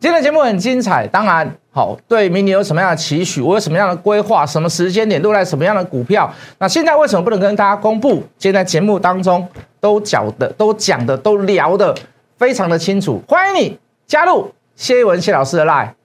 今天的节目很精彩，当然好，对明年有什么样的期许，我有什么样的规划，什么时间点都在什么样的股票。那现在为什么不能跟大家公布？现在节目当中都讲的、都讲的、都聊的非常的清楚。欢迎你加入谢一文谢老师的 Live。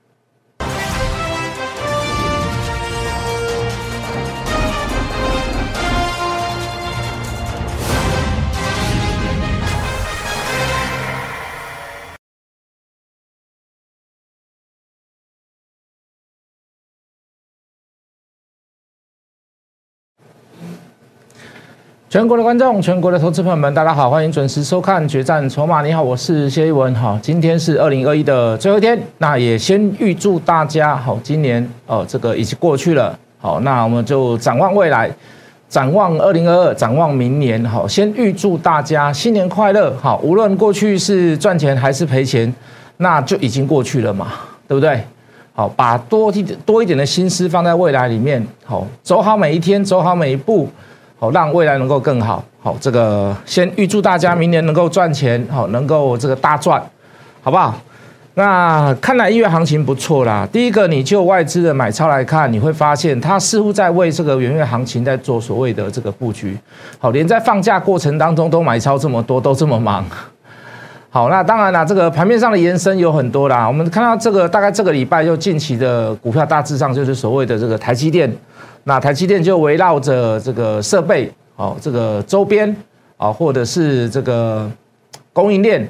全国的观众，全国的投资朋友们，大家好，欢迎准时收看《决战筹码》。你好，我是谢一文。好，今天是二零二一的最后一天，那也先预祝大家好，今年哦，这个已经过去了。好，那我们就展望未来，展望二零二二，展望明年。好，先预祝大家新年快乐。好，无论过去是赚钱还是赔钱，那就已经过去了嘛，对不对？好，把多一点多一点的心思放在未来里面。好，走好每一天，走好每一步。好，让未来能够更好。好，这个先预祝大家明年能够赚钱，好，能够这个大赚，好不好？那看来一月行情不错啦。第一个，你就外资的买超来看，你会发现它似乎在为这个元月行情在做所谓的这个布局。好，连在放假过程当中都买超这么多，都这么忙。好，那当然啦，这个盘面上的延伸有很多啦。我们看到这个大概这个礼拜就近期的股票大致上就是所谓的这个台积电。那台积电就围绕着这个设备，哦，这个周边，啊，或者是这个供应链，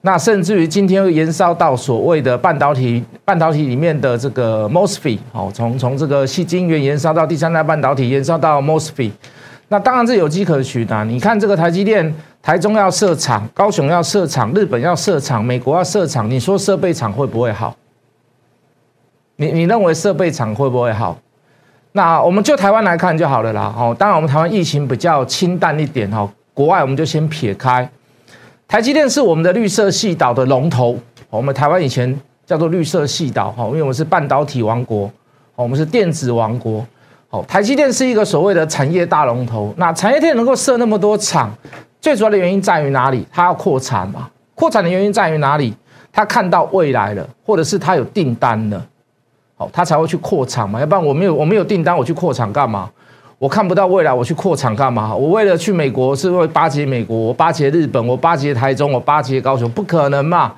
那甚至于今天会延烧到所谓的半导体，半导体里面的这个 mosfet，哦，从从这个细晶圆延烧到第三代半导体，延烧到 mosfet，那当然这有迹可循的。你看这个台积电，台中要设厂，高雄要设厂，日本要设厂，美国要设厂，你说设备厂会不会好？你你认为设备厂会不会好？那我们就台湾来看就好了啦。哦，当然我们台湾疫情比较清淡一点哈，国外我们就先撇开。台积电是我们的绿色系岛的龙头，我们台湾以前叫做绿色系岛哈，因为我们是半导体王国，我们是电子王国。哦，台积电是一个所谓的产业大龙头。那产业链能够设那么多厂，最主要的原因在于哪里？它要扩产嘛。扩产的原因在于哪里？它看到未来了，或者是它有订单了。好，他才会去扩厂嘛，要不然我没有我没有订单，我去扩厂干嘛？我看不到未来，我去扩厂干嘛？我为了去美国是为巴结美国，我巴结日本，我巴结台中，我巴结高雄，不可能嘛？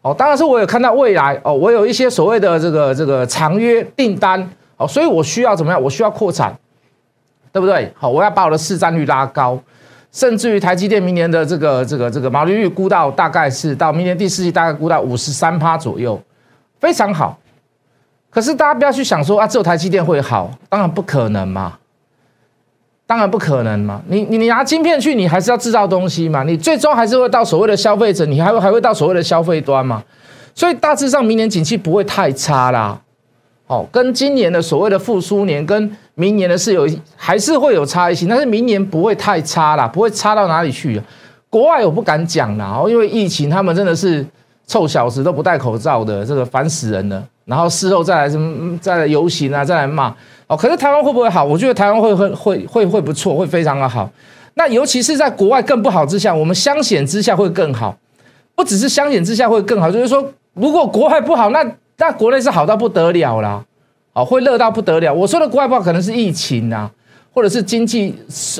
哦，当然是我有看到未来哦，我有一些所谓的这个这个长约订单哦，所以我需要怎么样？我需要扩产，对不对？好，我要把我的市占率拉高，甚至于台积电明年的这个这个这个毛利率估到大概是到明年第四季大概估到五十三趴左右，非常好。可是大家不要去想说啊，只有台积电会好，当然不可能嘛，当然不可能嘛。你你你拿晶片去，你还是要制造东西嘛，你最终还是会到所谓的消费者，你还会还会到所谓的消费端嘛。所以大致上明年景气不会太差啦。哦，跟今年的所谓的复苏年，跟明年的是有还是会有差异性，但是明年不会太差啦，不会差到哪里去。国外我不敢讲啦，哦，因为疫情他们真的是臭小子都不戴口罩的，这个烦死人了。然后事后再来什么，再来游行啊，再来骂哦。可是台湾会不会好？我觉得台湾会会会会会不错，会非常的好。那尤其是在国外更不好之下，我们相险之下会更好。不只是相险之下会更好，就是说，如果国外不好，那但国内是好到不得了啦，哦，会热到不得了。我说的国外不好，可能是疫情啊，或者是经济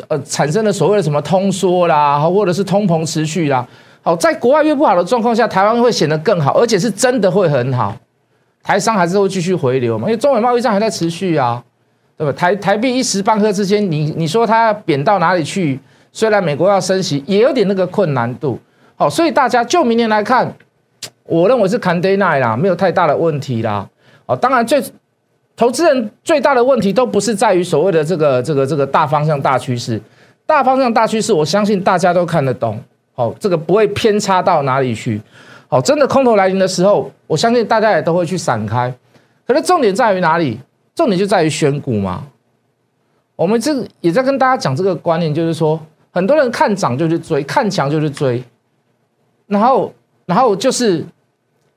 呃产生的所谓的什么通缩啦，或者是通膨持续啦。好，在国外越不好的状况下，台湾会显得更好，而且是真的会很好。台商还是会继续回流嘛，因为中美贸易战还在持续啊，对吧？台台币一时半刻之间，你你说它贬到哪里去？虽然美国要升息，也有点那个困难度。好，所以大家就明年来看，我认为是 can day night 啦，没有太大的问题啦。哦，当然最投资人最大的问题都不是在于所谓的这个这个这个大方向大趋势，大方向大趋势，我相信大家都看得懂。好，这个不会偏差到哪里去。好，真的空头来临的时候，我相信大家也都会去闪开。可是重点在于哪里？重点就在于选股嘛。我们这也在跟大家讲这个观念，就是说，很多人看涨就去追，看强就去追，然后，然后就是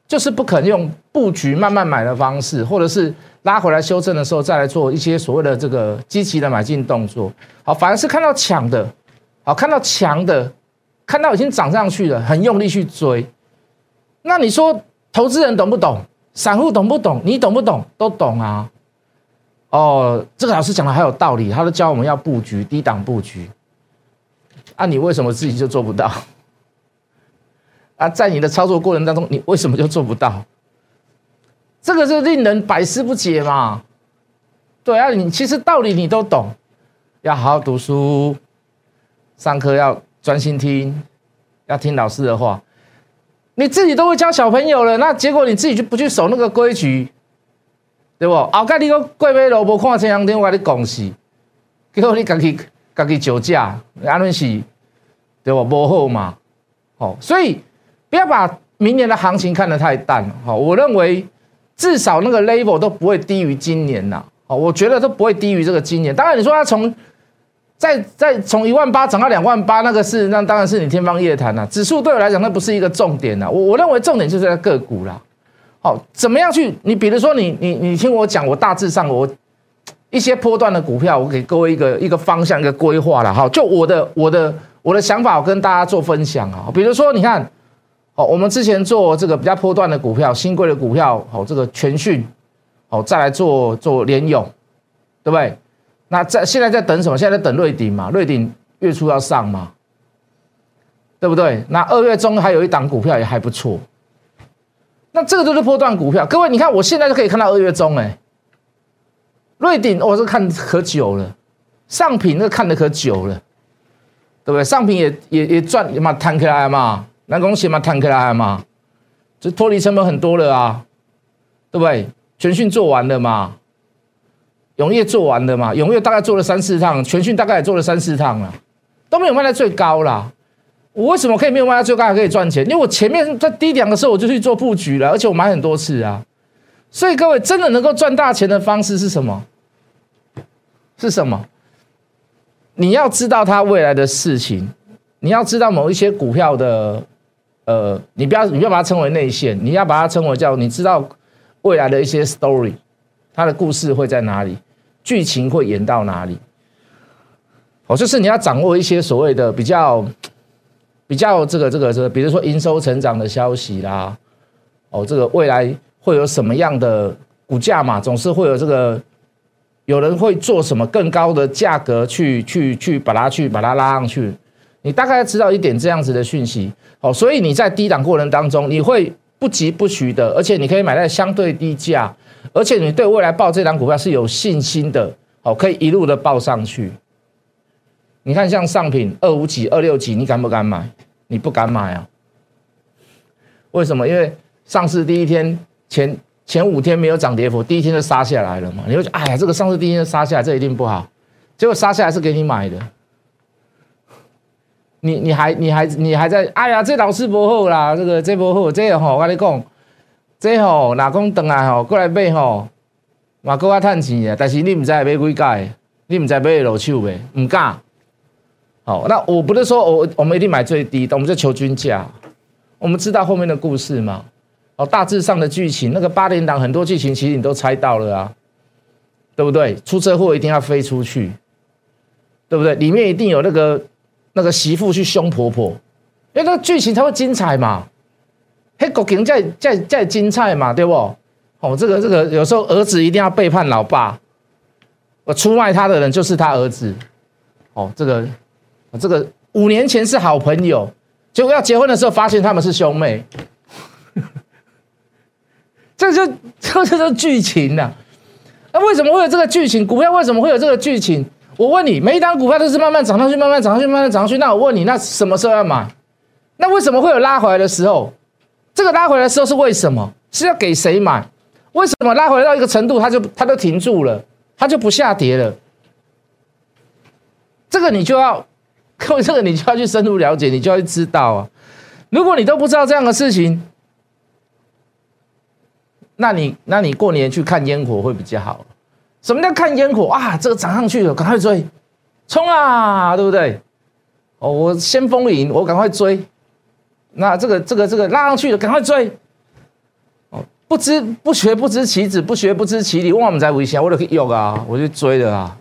就是不肯用布局慢慢买的方式，或者是拉回来修正的时候再来做一些所谓的这个积极的买进动作。好，反而是看到强的，好，看到强的，看到已经涨上去了，很用力去追。那你说投资人懂不懂？散户懂不懂？你懂不懂？都懂啊。哦，这个老师讲的还有道理，他都教我们要布局低档布局。啊，你为什么自己就做不到？啊，在你的操作过程当中，你为什么就做不到？这个是令人百思不解嘛？对啊，你其实道理你都懂，要好好读书，上课要专心听，要听老师的话。你自己都会教小朋友了，那结果你自己就不去守那个规矩，对不？后盖你个贵买萝卜看前两天我跟你讲是，结果你自己自己酒驾，安尼是，对不？不好嘛，好，所以不要把明年的行情看得太淡，好，我认为至少那个 level 都不会低于今年呐，好，我觉得都不会低于这个今年。当然你说它从再再从一万八涨到两万八，那个是那当然是你天方夜谭呐。指数对我来讲，那不是一个重点呐。我我认为重点就是在个股啦。好，怎么样去？你比如说，你你你听我讲，我大致上我一些波段的股票，我给各位一个一个方向一个规划了。好，就我的我的我的想法，我跟大家做分享啊。比如说，你看，哦，我们之前做这个比较波段的股票，新贵的股票，好，这个全讯，好，再来做做联勇，对不对？那在现在在等什么？现在在等瑞鼎嘛？瑞鼎月初要上嘛？对不对？那二月中还有一档股票也还不错。那这个都是波段股票，各位你看，我现在就可以看到二月中哎，瑞鼎我是看可久了，上品那看的可久了，对不对？上品也也也赚嘛，弹起来嘛，南宫写嘛，坦克来嘛，这脱离成本很多了啊，对不对？全讯做完了嘛？永业做完了嘛？永业大概做了三四趟，全讯大概也做了三四趟了，都没有卖在最高啦。我为什么可以没有卖在最高还可以赚钱？因为我前面在低点的时候我就去做布局了，而且我买很多次啊。所以各位真的能够赚大钱的方式是什么？是什么？你要知道它未来的事情，你要知道某一些股票的，呃，你不要你不要把它称为内线，你要把它称为叫你知道未来的一些 story，它的故事会在哪里？剧情会演到哪里？哦，就是你要掌握一些所谓的比较、比较这个、这个、这个，比如说营收成长的消息啦，哦，这个未来会有什么样的股价嘛？总是会有这个，有人会做什么更高的价格去、去、去把它去把它拉上去。你大概知道一点这样子的讯息，哦，所以你在低档过程当中，你会不急不徐的，而且你可以买在相对低价。而且你对未来报这档股票是有信心的，好，可以一路的报上去。你看，像上品二五几、二六几，你敢不敢买？你不敢买啊？为什么？因为上市第一天前前五天没有涨跌幅，第一天就杀下来了嘛。你会觉得，哎呀，这个上市第一天杀下来，这一定不好。结果杀下来是给你买的，你你还你还你还在，哎呀，这老师不好啦，这个这不好，这个吼，我跟你讲。这吼，哪讲等来吼，过来买吼，嘛搁较趁钱的！但是你唔知买几盖，你唔知买落手未，唔敢。好，那我不是说我我们一定买最低，我们就求均价。我们知道后面的故事嘛？哦，大致上的剧情，那个八点档很多剧情其实你都猜到了啊，对不对？出车祸一定要飞出去，对不对？里面一定有那个那个媳妇去凶婆婆，因为那个剧情才会精彩嘛。嘿，国情在在在精彩嘛，对不？哦，这个这个有时候儿子一定要背叛老爸，我出卖他的人就是他儿子。哦，这个这个五年前是好朋友，结果要结婚的时候发现他们是兄妹，这就这就是剧情呐。那为什么会有这个剧情？股票为什么会有这个剧情？我问你，每一档股票都是慢慢涨上去，慢慢涨上去，慢慢涨上去。那我问你，那什么时候要买？那为什么会有拉回来的时候？这个拉回来的时候是为什么？是要给谁买？为什么拉回来到一个程度，它就它就停住了，它就不下跌了？这个你就要，各位，这个你就要去深入了解，你就要去知道啊。如果你都不知道这样的事情，那你那你过年去看烟火会比较好。什么叫看烟火啊？这个涨上去了，赶快追，冲啊，对不对？哦，我先锋赢，我赶快追。那这个这个这个拉上去了，赶快追！哦，不知不学不知其子，不学不知其理。我们在危险，我都可以用啊，我就追了啊。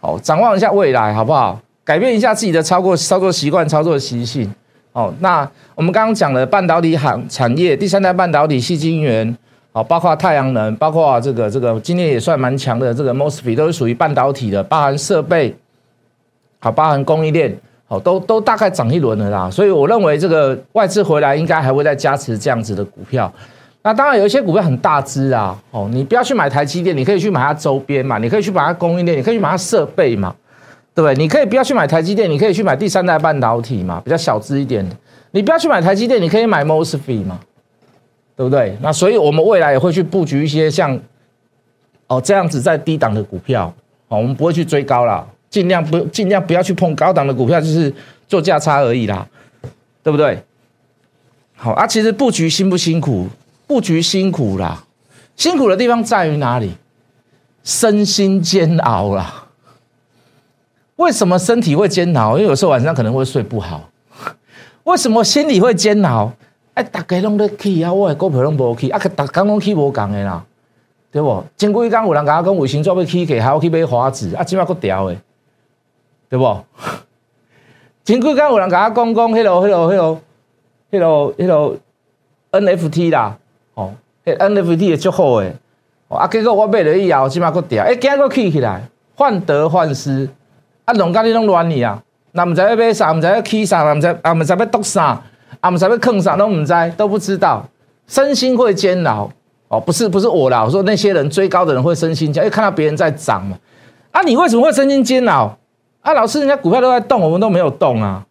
好，展望一下未来，好不好？改变一下自己的操作操作习惯、操作习性。哦，那我们刚刚讲了半导体行产业，第三代半导体细晶圆，好，包括太阳能，包括这个这个今年也算蛮强的这个 mosfet 都是属于半导体的，包含设备，好，包含供应链，好，都都大概涨一轮了啦。所以我认为这个外资回来应该还会再加持这样子的股票。那当然有一些股票很大只啊，哦，你不要去买台积电，你可以去买它周边嘛，你可以去买它供应链，你可以去买它设备嘛。对不对？你可以不要去买台积电，你可以去买第三代半导体嘛，比较小资一点的。你不要去买台积电，你可以买 mosfet 嘛，对不对？那所以我们未来也会去布局一些像哦这样子在低档的股票，哦，我们不会去追高啦，尽量不尽量不要去碰高档的股票，就是做价差而已啦，对不对？好啊，其实布局辛不辛苦？布局辛苦啦，辛苦的地方在于哪里？身心煎熬啦。为什么身体会煎熬？因为有时候晚上可能会睡不好。为什么心里会煎熬？哎，大家拢在起啊，我诶股票拢无起，啊，大家拢起无共的啦，对不？前几工有人甲我讲卫星做要起起，还要去买花纸，啊，即摆搁调的，对不？前几工有人甲我讲讲，迄个、迄个、迄个、迄个、迄个 NFT 啦，哦，迄 NFT 也足好诶，啊，结果我买了以后，即摆搁调，哎，今个起起来，患得患失。啊，农家你拢乱去啊！那毋知要买啥，毋知要起啥，啊唔知啊毋知要读啥，啊唔知要坑啥，都唔知，都不知道，身心会煎熬哦。不是不是我啦，我说那些人追高的人会身心煎，因为看到别人在涨嘛。啊，你为什么会身心煎熬？啊，老师，人家股票都在动，我们都没有动啊，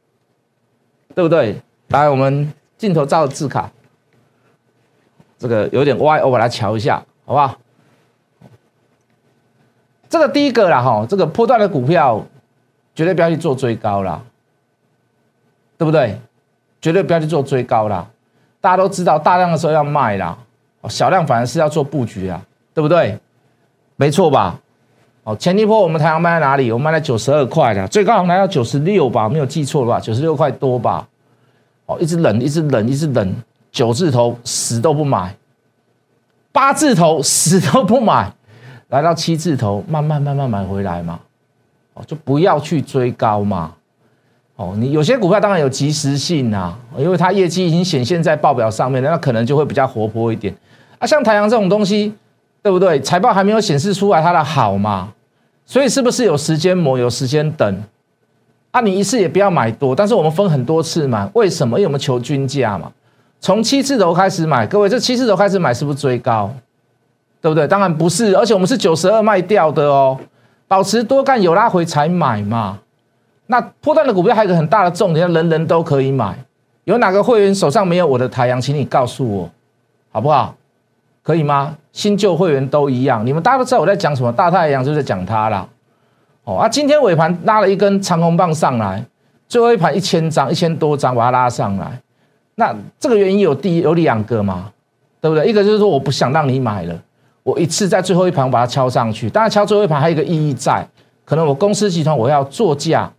对不对？来，我们镜头照字卡，这个有点歪，我把它瞧一下，好不好？这个第一个啦，哈，这个波段的股票。绝对不要去做追高啦，对不对？绝对不要去做追高啦。大家都知道，大量的时候要卖啦，小量反而是要做布局啊，对不对？没错吧？哦，前一波我们太阳卖在哪里？我们卖在九十二块的，最高好像来到九十六吧，没有记错吧？九十六块多吧？哦，一直冷，一直冷，一直冷，九字头死都不买，八字头死都不买，来到七字头，慢慢慢慢买回来嘛。哦就不要去追高嘛，哦，你有些股票当然有及时性啊，因为它业绩已经显现在报表上面，那可能就会比较活泼一点啊。像太阳这种东西，对不对？财报还没有显示出来它的好嘛，所以是不是有时间磨，有时间等？啊，你一次也不要买多，但是我们分很多次买，为什么？因为我们求均价嘛，从七字头开始买，各位这七字头开始买是不是追高？对不对？当然不是，而且我们是九十二卖掉的哦。保持多干有拉回才买嘛，那破蛋的股票还有一个很大的重点，人人都可以买。有哪个会员手上没有我的太阳，请你告诉我，好不好？可以吗？新旧会员都一样，你们大家都知道我在讲什么，大太阳就在讲它啦。哦啊，今天尾盘拉了一根长红棒上来，最后一盘一千张，一千多张把它拉上来，那这个原因有第一有两个嘛，对不对？一个就是说我不想让你买了。我一次在最后一盘把它敲上去，当然敲最后一盘还有一个意义在，可能我公司集团我要作价，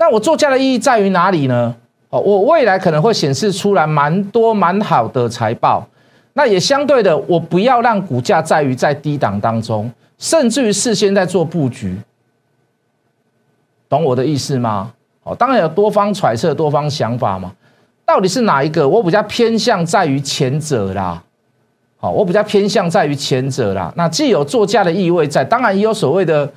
但我做价的意义在于哪里呢？哦，我未来可能会显示出来蛮多蛮好的财报，那也相对的，我不要让股价在于在低档当中，甚至于事先在做布局，懂我的意思吗？哦，当然有多方揣测、多方想法嘛，到底是哪一个？我比较偏向在于前者啦。好，我比较偏向在于前者啦。那既有作价的意味在，当然也有所谓的，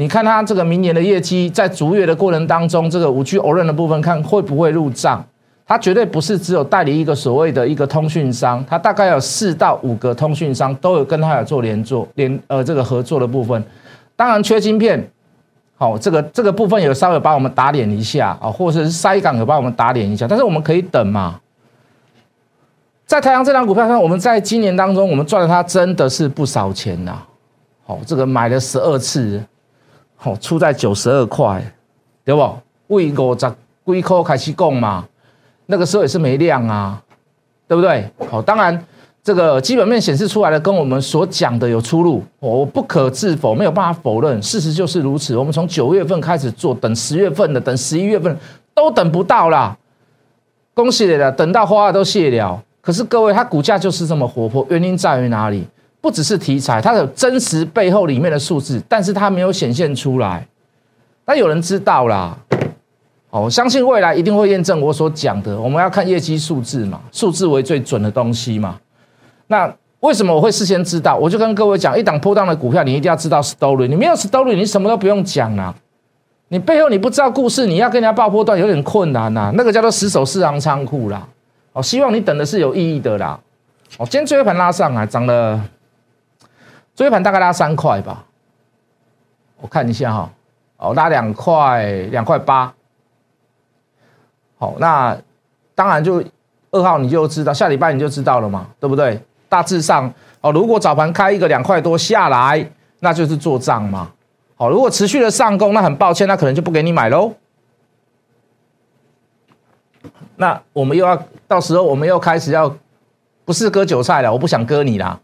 你看它这个明年的业绩，在逐月的过程当中，这个五 G o r 的部分看会不会入账？它绝对不是只有代理一个所谓的一个通讯商，它大概有四到五个通讯商都有跟它有做联作联呃这个合作的部分。当然缺晶片，好，这个这个部分有稍微把我们打脸一下啊，或者是塞港有把我们打脸一下，但是我们可以等嘛。在太阳这张股票上，我们在今年当中，我们赚了它真的是不少钱呐。好，这个买了十二次，好出在九十二块，对不？为五十几块开始供嘛，那个时候也是没量啊，对不对？好，当然这个基本面显示出来的跟我们所讲的有出入，我不可置否，没有办法否认，事实就是如此。我们从九月份开始做，等十月份的，等十一月份都等不到啦。恭喜你了，等到花都谢了。可是各位，它股价就是这么活泼，原因在于哪里？不只是题材，它有真实背后里面的数字，但是它没有显现出来。那有人知道啦，哦，我相信未来一定会验证我所讲的。我们要看业绩数字嘛，数字为最准的东西嘛。那为什么我会事先知道？我就跟各位讲，一档波荡的股票，你一定要知道 story。你没有 story，你什么都不用讲啦。你背后你不知道故事，你要跟人家报波段有点困难呐。那个叫做死守市场仓库啦。哦，希望你等的是有意义的啦。哦，今天最后盘拉上来，涨了，最后盘大概拉三块吧。我看一下哈，哦，拉两块，两块八。好，那当然就二号你就知道，下礼拜你就知道了嘛，对不对？大致上哦，如果早盘开一个两块多下来，那就是做账嘛。好，如果持续的上攻，那很抱歉，那可能就不给你买喽。那我们又要到时候我们又开始要不是割韭菜了，我不想割你啦。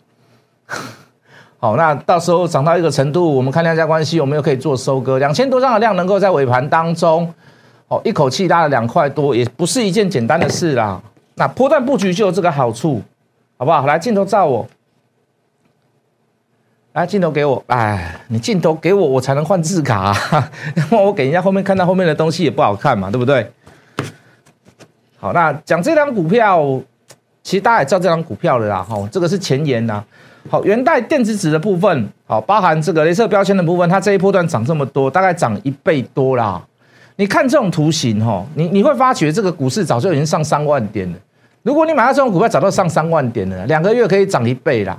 好，那到时候涨到一个程度，我们看量价关系，我们又可以做收割，两千多张的量能够在尾盘当中。哦，一口气拉了两块多，也不是一件简单的事啦。那波段布局就有这个好处，好不好？来，镜头照我，来镜头给我，哎，你镜头给我，我才能换字卡，然 后我给人家后面看到后面的东西也不好看嘛，对不对？好，那讲这张股票，其实大家也知道这张股票了啦，哈，这个是前沿呐。好，元代电子纸的部分，好，包含这个镭射标签的部分，它这一波段涨这么多，大概涨一倍多啦。你看这种图形哈，你你会发觉这个股市早就已经上三万点了。如果你买到这种股票，早就上三万点了，两个月可以涨一倍啦，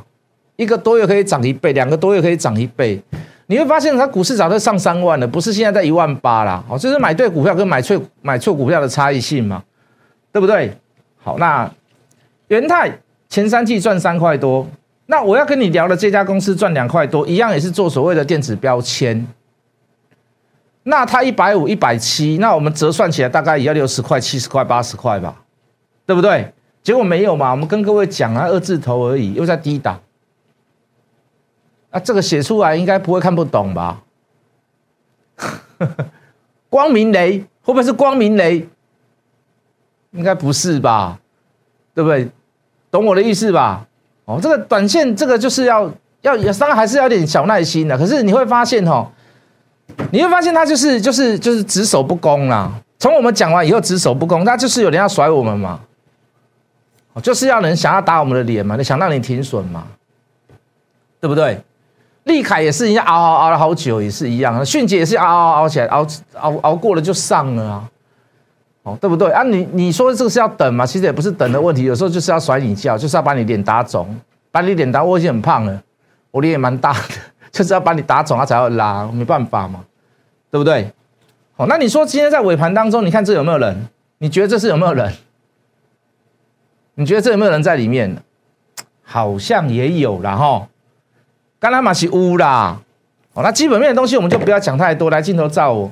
一个多月可以涨一倍，两个多月可以涨一倍。你会发现它股市早就上三万了，不是现在在一万八啦。哦，这是买对股票跟买错买错股票的差异性嘛，对不对？好，那元泰前三季赚三块多，那我要跟你聊的这家公司赚两块多，一样也是做所谓的电子标签。那它一百五、一百七，那我们折算起来大概也要六十块、七十块、八十块吧，对不对？结果没有嘛，我们跟各位讲啊，二字头而已，又在低档，啊，这个写出来应该不会看不懂吧？光明雷会不会是光明雷？应该不是吧？对不对？懂我的意思吧？哦，这个短线这个就是要要，当然还是要点小耐心的。可是你会发现哦。你会发现他就是就是就是只守不攻啦。从我们讲完以后，只守不攻，那就是有人要甩我们嘛，就是要人想要打我们的脸嘛，你想让你停损嘛，对不对？利凯也是一样，熬熬熬了好久，也是一样。迅捷也是熬熬熬起来，熬熬熬过了就上了啊，哦，对不对啊？你你说这个是要等嘛？其实也不是等的问题，有时候就是要甩你叫，就是要把你脸打肿，把你脸打，我已经很胖了，我脸也蛮大的。就是要把你打肿，他才要拉，没办法嘛，对不对？好，那你说今天在尾盘当中，你看这有没有人？你觉得这是有没有人？你觉得这有没有人在里面？好像也有啦哈。刚才马是乌啦。哦，那基本面的东西我们就不要讲太多。来，镜头照我。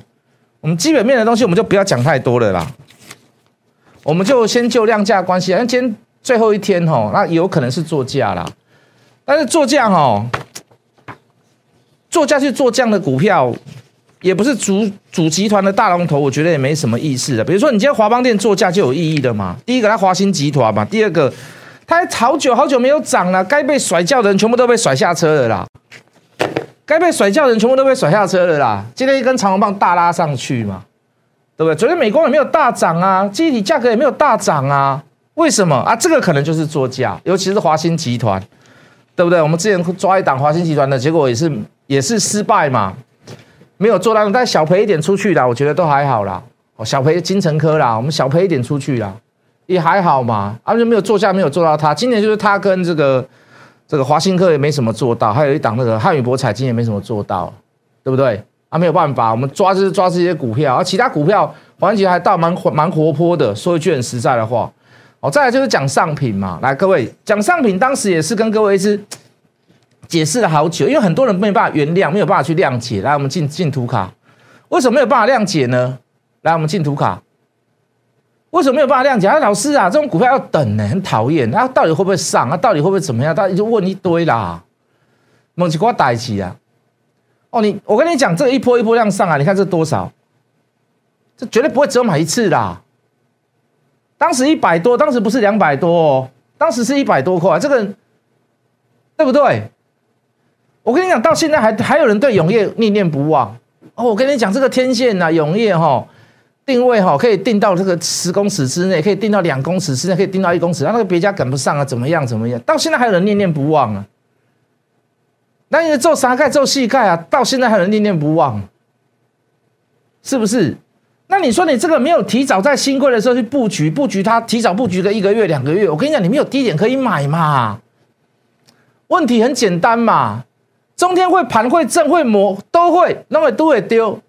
我们基本面的东西我们就不要讲太多了啦。我们就先就量价关系，因为今天最后一天吼，那有可能是做价啦。但是做价吼。做价去做这样的股票，也不是主主集团的大龙头，我觉得也没什么意思的。比如说，你今天华邦店做价就有意义的嘛。第一个，它华兴集团嘛；第二个，它好久好久没有涨了，该被甩掉的人全部都被甩下车了啦。该被甩掉的人全部都被甩下车了啦。今天一根长红棒大拉上去嘛，对不对？昨天美光也没有大涨啊，基体价格也没有大涨啊，为什么啊？这个可能就是作价，尤其是华兴集团，对不对？我们之前抓一档华兴集团的结果也是。也是失败嘛，没有做到，但小赔一点出去啦，我觉得都还好啦。哦，小赔金城科啦，我们小赔一点出去啦，也还好嘛。啊，就没有做下，没有做到他。今年就是他跟这个这个华兴科也没什么做到，还有一档那个汉语博彩金也没什么做到，对不对？啊，没有办法，我们抓就是抓这些股票，而其他股票环节还倒蛮蛮活泼的。说一句很实在的话，哦，再来就是讲上品嘛。来，各位讲上品，当时也是跟各位是。解释了好久，因为很多人没有办法原谅，没有办法去谅解。来，我们进进图卡，为什么没有办法谅解呢？来，我们进图卡，为什么没有办法谅解？啊，老师啊，这种股票要等呢，很讨厌。那到底会不会上？啊，到底会不会怎么样？大家就问一堆啦，猛起瓜逮起啊！哦，你我跟你讲，这一波一波量上啊，你看这多少？这绝对不会只有买一次啦。当时一百多，当时不是两百多哦，当时是一百多块，这个对不对？我跟你讲，到现在还还有人对永业念念不忘哦。我跟你讲，这个天线呐，永业哈，定位哈，可以定到这个十公尺之内，可以定到两公尺之内，可以定到一公尺，那个别家赶不上啊，怎么样怎么样？到现在还有人念念不忘啊。那你做啥盖做细盖啊？到现在还能念念不忘，是不是？那你说你这个没有提早在新贵的时候去布局，布局它提早布局个一个月两个月，我跟你讲，你没有低点可以买嘛？问题很简单嘛，中天会盘会正会磨都会，那么都会丢。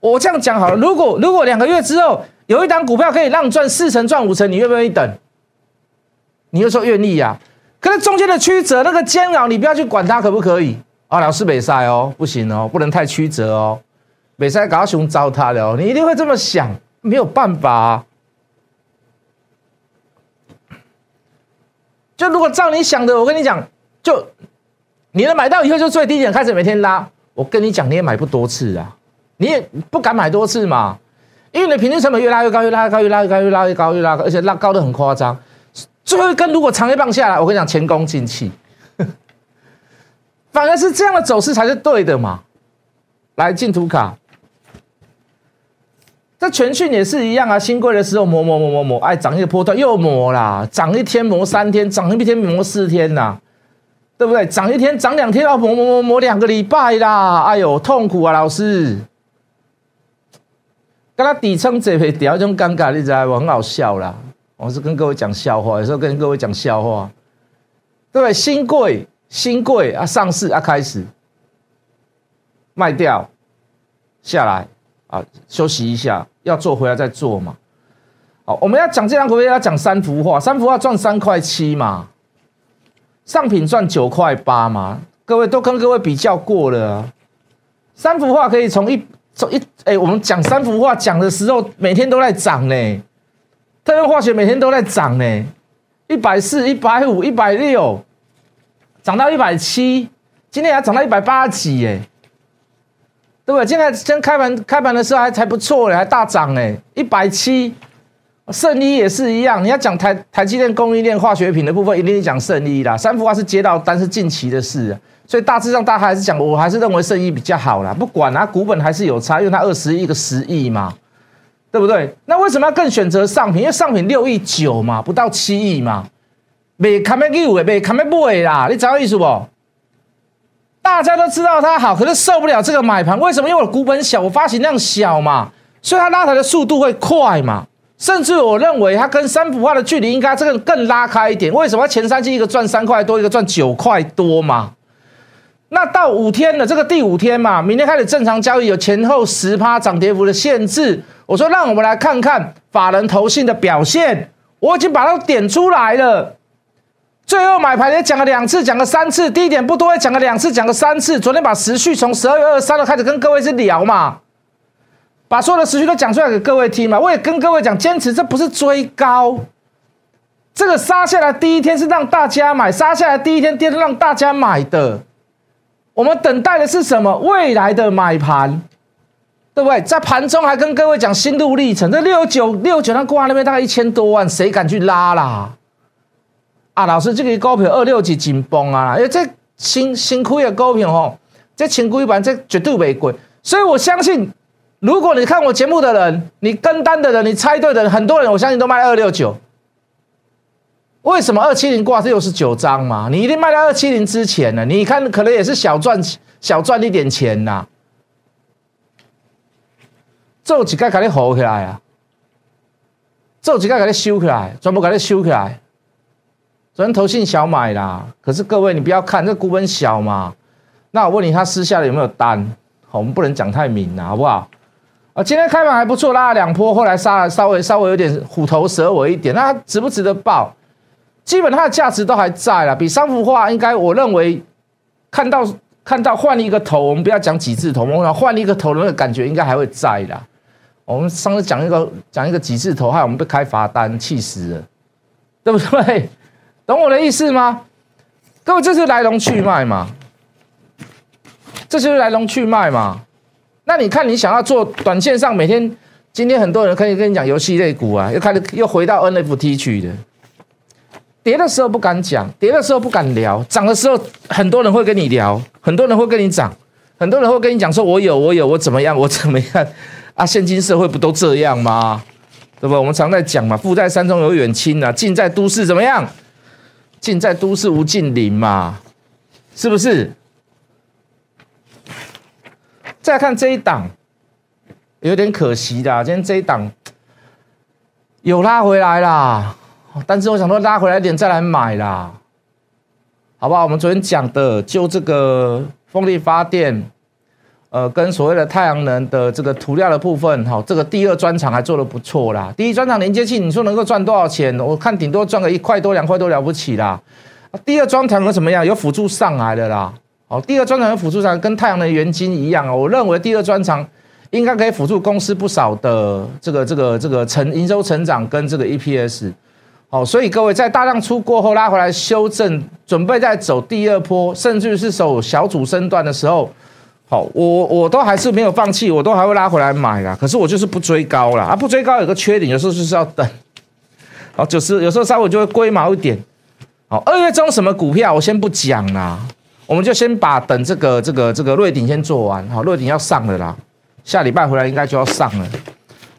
我这样讲好了，如果如果两个月之后有一档股票可以让赚四成赚五成，你愿不愿意等？你又说愿意呀？可是中间的曲折那个煎熬，你不要去管它，可不可以？啊，老师北塞哦，不行哦，不能太曲折哦，北塞搞熊糟蹋了哦，你一定会这么想，没有办法。就如果照你想的，我跟你讲，就你能买到以后就最低点开始每天拉，我跟你讲你也买不多次啊。你也不敢买多次嘛，因为你的平均成本越拉越高，越拉越高，越拉越高，越拉越高，越拉高，而且拉高的很夸张。最后一根如果长黑棒下来，我跟你讲前功尽弃，反而是这样的走势才是对的嘛。来进图卡，这全讯也是一样啊，新贵的时候磨磨磨磨磨，哎涨一个波段又磨啦，涨一天磨三天，涨一天磨四天呐。对不对？涨一天，涨两天，要磨磨磨磨两个礼拜啦！哎呦，痛苦啊，老师。跟他底层这回掉，这种尴尬，你知道我很好笑啦。我是跟各位讲笑话，有时候跟各位讲笑话，对不对？新贵，新贵啊，上市啊，开始卖掉下来啊，休息一下，要做回来再做嘛。好，我们要讲这张股票，要讲三幅画，三幅画赚三块七嘛，上品赚九块八嘛，各位都跟各位比较过了，三幅画可以从一从。一哎，我们讲三幅画讲的时候，每天都在涨呢。特用化学每天都在涨呢，一百四、一百五、一百六，涨到一百七，今天还涨到一百八几耶，对不对？现在先开盘开盘的时候还才不错嘞，还大涨哎，一百七。圣一也是一样，你要讲台台积电供应链化学品的部分，一定讲圣一啦。三幅画是接到单，是近期的事。所以大致上，大家还是讲，我还是认为圣意比较好啦。不管啊，股本还是有差，因为它二十亿个十亿嘛，对不对？那为什么要更选择上品？因为上品六亿九嘛，不到七亿嘛，没看没有诶，没看没不诶啦，你知道意思不？大家都知道它好，可是受不了这个买盘，为什么？因为我股本小，我发行量小嘛，所以它拉抬的速度会快嘛。甚至我认为它跟三幅画的距离应该这个更拉开一点。为什么？前三季一个赚三块多，一个赚九块多嘛。那到五天了，这个第五天嘛，明天开始正常交易，有前后十趴涨跌幅的限制。我说，让我们来看看法人投信的表现。我已经把它点出来了。最后买盘也讲了两次，讲了三次。第一点不多也，讲了两次，讲了三次。昨天把时序从十二月二十三号开始跟各位是聊嘛，把所有的时序都讲出来给各位听嘛。我也跟各位讲，坚持这不是追高，这个杀下来第一天是让大家买，杀下来第一天跌是让大家买的。我们等待的是什么？未来的买盘，对不对？在盘中还跟各位讲心路历程。这六九六九，那挂那边大概一千多万，谁敢去拉啦？啊，老师，这个高票二六几紧绷啊！因为这新新亏的高票吼，这轻亏盘这绝对没贵。所以我相信，如果你看我节目的人，你跟单的人，你猜对的人，很多人我相信都卖二六九。为什么二七零挂是六十九张嘛？你一定卖到二七零之前呢？你看可能也是小赚小赚一点钱呐。做几盖给你吼起来啊？做几盖给你收起来，全部给你收起来。昨天投信小买啦，可是各位你不要看这股本小嘛。那我问你，他私下的有没有单？好，我们不能讲太明了，好不好？啊，今天开盘还不错，拉了两波，后来杀了稍微稍微有点虎头蛇尾一点，那值不值得报？基本它的价值都还在了，比三幅画应该，我认为看到看到换一个头，我们不要讲几字头，我们换一个头的那个感觉应该还会在的。我们上次讲一个讲一个几字头，害我们被开罚单，气死了，对不对？懂我的意思吗？各位，这是来龙去脉嘛？这就是来龙去脉嘛？那你看，你想要做短线上，每天今天很多人可以跟你讲游戏类股啊，又开始又回到 NFT 去的。跌的时候不敢讲，跌的时候不敢聊，涨的时候很多人会跟你聊，很多人会跟你讲，很多人会跟你讲说，我有，我有，我怎么样，我怎么样啊，现今社会不都这样吗？对不？我们常在讲嘛，富在山中有远亲啊，近在都市怎么样？近在都市无近邻嘛，是不是？再看这一档，有点可惜的，今天这一档有拉回来啦，但是我想说拉回来一点再来买啦，好不好？我们昨天讲的就这个风力发电。呃，跟所谓的太阳能的这个涂料的部分，哈，这个第二专场还做的不错啦。第一专场连接器，你说能够赚多少钱？我看顶多赚个一块多、两块多了不起啦。第二专场有怎么样？有辅助上来的啦。哦，第二专场有辅助上，跟太阳能原金一样啊。我认为第二专场应该可以辅助公司不少的这个、这个、这个成营收成长跟这个 EPS。好，所以各位在大量出过后拉回来修正，准备在走第二波，甚至是走小主升段的时候。好，我我都还是没有放弃，我都还会拉回来买啦。可是我就是不追高啦。啊！不追高有个缺点，有时候就是要等。好，就是有时候稍微就会龟毛一点。好，二月中什么股票我先不讲啦，我们就先把等这个这个这个瑞鼎先做完。好，瑞鼎要上了啦，下礼拜回来应该就要上了。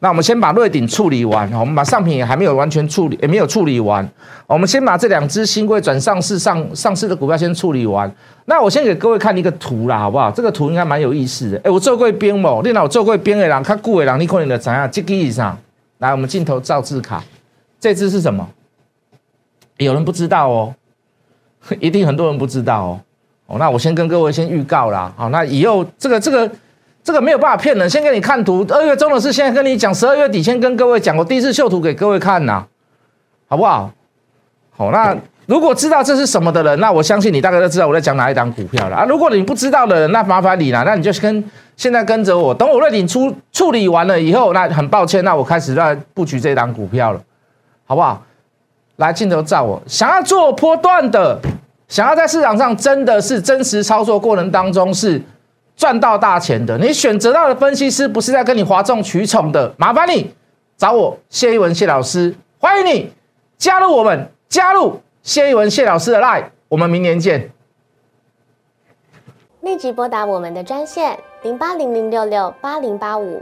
那我们先把瑞鼎处理完，我们把上品也还没有完全处理，也没有处理完。我们先把这两只新贵转上市上上市的股票先处理完。那我先给各位看一个图啦，好不好？这个图应该蛮有意思的。哎，我做过边某，电脑做过边的人，看顾伟人，你可能的怎样？这个意上，来，我们镜头照字卡，这只是什么？有人不知道哦，一定很多人不知道哦。哦，那我先跟各位先预告啦。好，那以后这个这个。这个没有办法骗人，先给你看图。二月中的事，现在跟你讲。十二月底先跟各位讲，我第一次秀图给各位看呐，好不好？好，那如果知道这是什么的人，那我相信你大概都知道我在讲哪一档股票了啊。如果你不知道的人，那麻烦你了，那你就跟现在跟着我，等我瑞鼎出处理完了以后，那很抱歉，那我开始在布局这档股票了，好不好？来镜头照我，想要做波段的，想要在市场上真的是真实操作过程当中是。赚到大钱的，你选择到的分析师不是在跟你哗众取宠的，麻烦你找我谢一文谢老师，欢迎你加入我们，加入谢一文谢老师的 line，我们明年见。立即拨打我们的专线零八零零六六八零八五